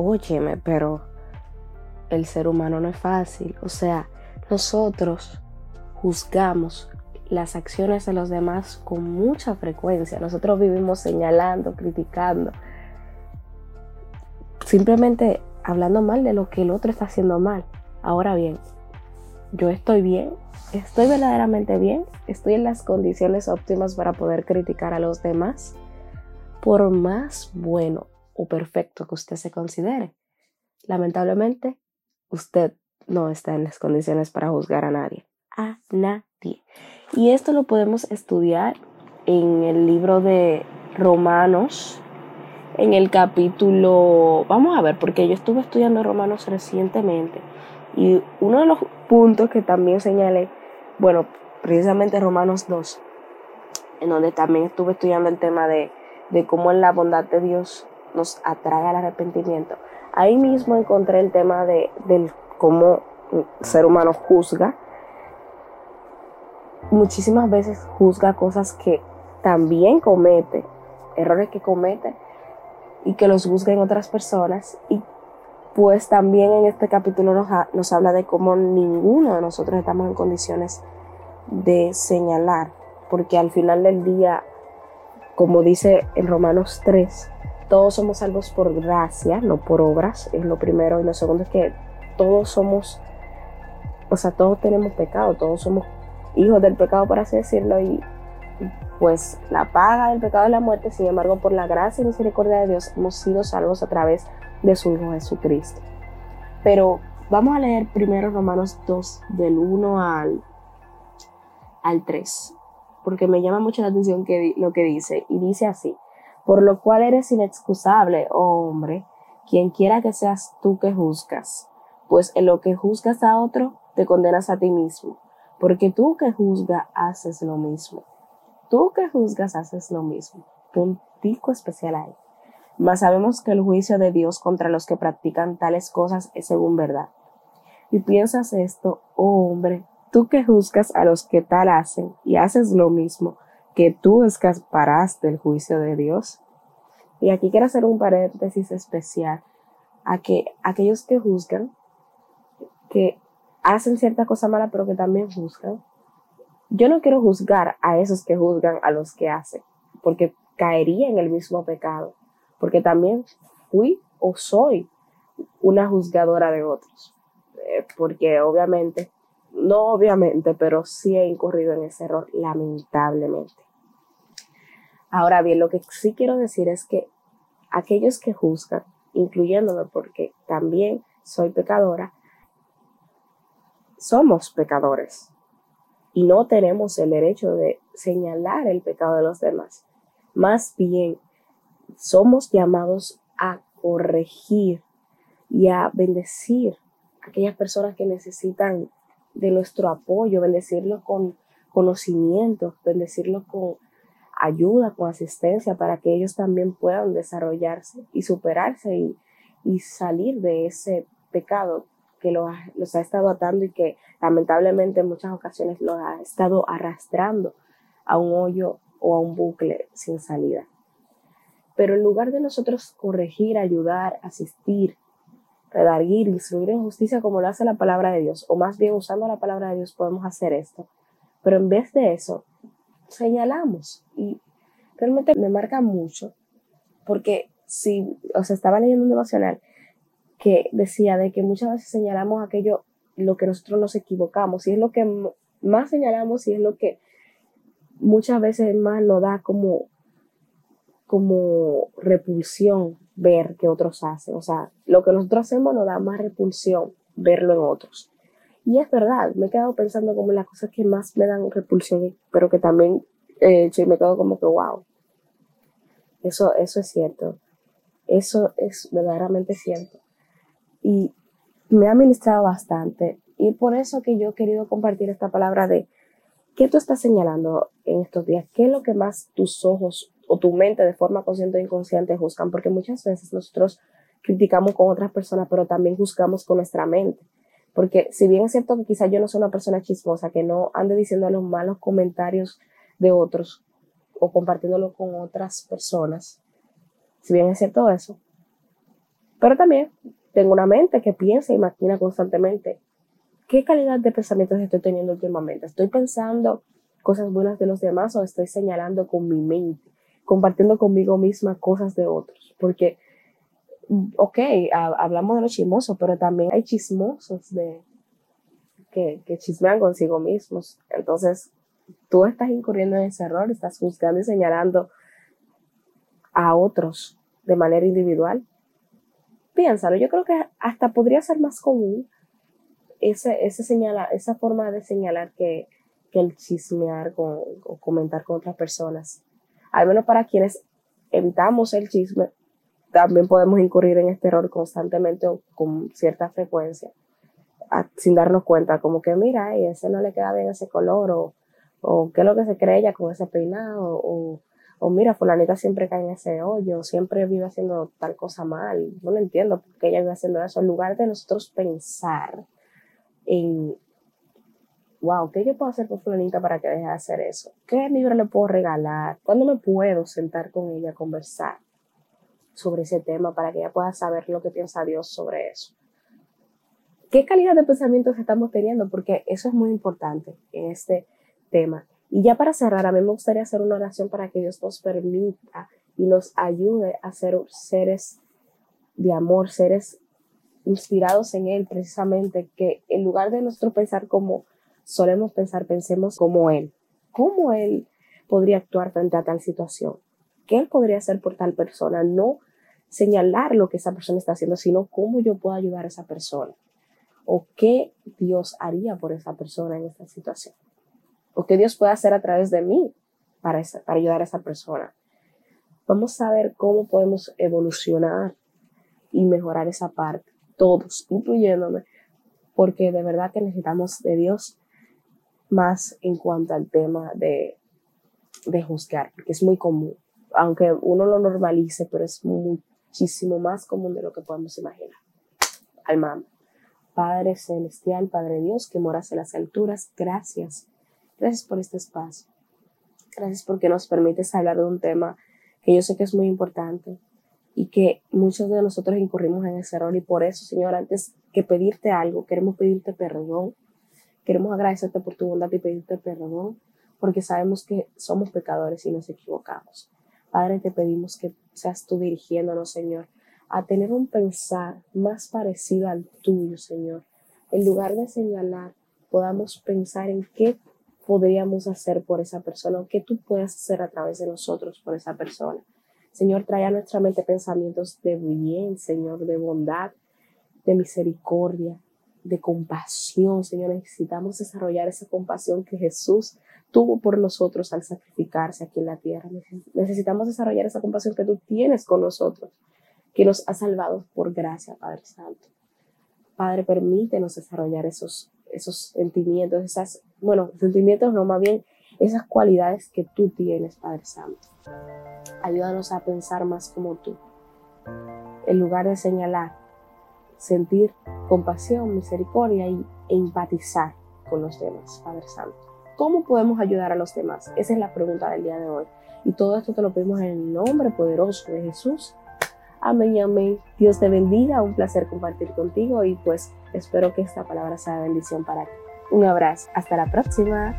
óyeme, pero el ser humano no es fácil. O sea, nosotros juzgamos las acciones de los demás con mucha frecuencia. Nosotros vivimos señalando, criticando, simplemente hablando mal de lo que el otro está haciendo mal. Ahora bien, yo estoy bien, estoy verdaderamente bien, estoy en las condiciones óptimas para poder criticar a los demás, por más bueno perfecto que usted se considere. Lamentablemente, usted no está en las condiciones para juzgar a nadie, a nadie. Y esto lo podemos estudiar en el libro de Romanos, en el capítulo, vamos a ver, porque yo estuve estudiando Romanos recientemente y uno de los puntos que también señalé, bueno, precisamente Romanos 2, en donde también estuve estudiando el tema de, de cómo en la bondad de Dios nos atrae al arrepentimiento. Ahí mismo encontré el tema de del cómo el ser humano juzga. Muchísimas veces juzga cosas que también comete, errores que comete y que los juzga en otras personas. Y pues también en este capítulo nos, nos habla de cómo ninguno de nosotros estamos en condiciones de señalar, porque al final del día, como dice en Romanos 3, todos somos salvos por gracia, no por obras, es lo primero. Y lo segundo es que todos somos, o sea, todos tenemos pecado, todos somos hijos del pecado, por así decirlo, y pues la paga del pecado es la muerte, sin embargo, por la gracia y misericordia de Dios hemos sido salvos a través de su Hijo Jesucristo. Pero vamos a leer primero Romanos 2, del 1 al, al 3, porque me llama mucho la atención lo que dice, y dice así, por lo cual eres inexcusable, oh hombre, quien quiera que seas tú que juzgas, pues en lo que juzgas a otro, te condenas a ti mismo, porque tú que juzgas haces lo mismo. Tú que juzgas haces lo mismo. Puntico especial ahí. Mas sabemos que el juicio de Dios contra los que practican tales cosas es según verdad. Y piensas esto, oh hombre, tú que juzgas a los que tal hacen y haces lo mismo, que tú escaparás del juicio de Dios. Y aquí quiero hacer un paréntesis especial a que aquellos que juzgan, que hacen cierta cosa mala, pero que también juzgan, yo no quiero juzgar a esos que juzgan a los que hacen, porque caería en el mismo pecado, porque también fui o soy una juzgadora de otros, eh, porque obviamente, no obviamente, pero sí he incurrido en ese error, lamentablemente. Ahora bien, lo que sí quiero decir es que aquellos que juzgan, incluyéndome porque también soy pecadora, somos pecadores y no tenemos el derecho de señalar el pecado de los demás. Más bien, somos llamados a corregir y a bendecir a aquellas personas que necesitan de nuestro apoyo, bendecirlos con conocimiento, bendecirlos con ayuda, con asistencia para que ellos también puedan desarrollarse y superarse y, y salir de ese pecado que los, los ha estado atando y que lamentablemente en muchas ocasiones los ha estado arrastrando a un hoyo o a un bucle sin salida. Pero en lugar de nosotros corregir, ayudar, asistir, redarguir, instruir en justicia como lo hace la palabra de Dios, o más bien usando la palabra de Dios podemos hacer esto. Pero en vez de eso, señalamos y realmente me marca mucho porque si, o sea, estaba leyendo un devocional que decía de que muchas veces señalamos aquello, lo que nosotros nos equivocamos, y es lo que más señalamos y es lo que muchas veces más nos da como, como repulsión ver que otros hacen. O sea, lo que nosotros hacemos nos da más repulsión verlo en otros. Y es verdad, me he quedado pensando como las cosas que más me dan repulsión, pero que también eh, me quedo como que, wow, eso, eso es cierto. Eso es verdaderamente cierto y me ha ministrado bastante. Y por eso que yo he querido compartir esta palabra de qué tú estás señalando en estos días, qué es lo que más tus ojos o tu mente de forma consciente o inconsciente juzgan, porque muchas veces nosotros criticamos con otras personas, pero también juzgamos con nuestra mente. Porque si bien es cierto que quizás yo no soy una persona chismosa, que no ande diciendo los malos comentarios de otros o compartiéndolo con otras personas, si bien es cierto eso, Pero también tengo una mente que piensa y maquina constantemente. ¿Qué calidad de pensamientos estoy teniendo últimamente? ¿Estoy pensando cosas buenas de los demás o estoy señalando con mi mente, compartiendo conmigo misma cosas de otros? Porque, ok, hablamos de los chismosos, pero también hay chismosos de, que, que chismean consigo mismos. Entonces, tú estás incurriendo en ese error, estás juzgando y señalando a otros de manera individual. Piénsalo, yo creo que hasta podría ser más común ese, ese esa forma de señalar que, que el chismear con, o comentar con otras personas. Al menos para quienes evitamos el chisme, también podemos incurrir en este error constantemente o con cierta frecuencia, sin darnos cuenta, como que mira, ese no le queda bien ese color, o, o qué es lo que se cree ella con ese peinado, o, o mira, fulanita siempre cae en ese hoyo, siempre vive haciendo tal cosa mal. No lo entiendo por qué ella vive haciendo eso. En lugar de nosotros pensar en, wow, ¿qué yo puedo hacer por fulanita para que deje de hacer eso? ¿Qué libro le puedo regalar? ¿Cuándo me puedo sentar con ella a conversar sobre ese tema para que ella pueda saber lo que piensa Dios sobre eso? ¿Qué calidad de pensamientos estamos teniendo? Porque eso es muy importante este tema. Y ya para cerrar, a mí me gustaría hacer una oración para que Dios nos permita y nos ayude a ser seres de amor, seres inspirados en Él precisamente, que en lugar de nosotros pensar como solemos pensar, pensemos como Él. ¿Cómo Él podría actuar frente a tal situación? ¿Qué Él podría hacer por tal persona? No señalar lo que esa persona está haciendo, sino cómo yo puedo ayudar a esa persona. O qué Dios haría por esa persona en esta situación. O qué Dios puede hacer a través de mí para, ayudar a esa persona. Vamos a ver cómo podemos evolucionar y mejorar esa parte, todos, incluyéndome, porque de verdad que necesitamos de Dios más en cuanto al tema de, de juzgar, porque es muy común, aunque uno lo normalice, pero es muchísimo más común de lo que podemos imaginar. Alma, Padre Celestial, Padre Dios, que moras en las alturas, gracias. Gracias por este espacio. Gracias porque nos permites hablar de un tema que yo sé que es muy importante y que muchos de nosotros incurrimos en ese error y por eso, Señor, antes que pedirte algo, queremos pedirte perdón Queremos agradecerte por tu bondad y pedirte perdón porque sabemos que somos pecadores y nos equivocamos. Padre, te pedimos que seas tú dirigiéndonos, Señor, a tener un pensar más parecido al tuyo, Señor. En lugar de señalar, podamos pensar en qué podríamos hacer por esa persona o qué tú puedes hacer a través de nosotros por esa persona. Señor, trae a nuestra mente pensamientos de bien, Señor, de bondad, de misericordia, de compasión, Señor. Necesitamos desarrollar esa compasión que Jesús tuvo por nosotros al sacrificarse aquí en la tierra. Necesitamos desarrollar esa compasión que tú tienes con nosotros, que nos ha salvado por gracia, Padre Santo. Padre, permítenos desarrollar esos, esos sentimientos, esas, bueno, sentimientos no, más bien esas cualidades que tú tienes, Padre Santo. Ayúdanos a pensar más como tú. En lugar de señalar, sentir compasión, misericordia y, e empatizar con los demás, Padre Santo. ¿Cómo podemos ayudar a los demás? Esa es la pregunta del día de hoy. Y todo esto te lo pedimos en el nombre poderoso de Jesús. Amén amén. Dios te bendiga. Un placer compartir contigo y pues espero que esta palabra sea bendición para ti. Un abrazo. Hasta la próxima.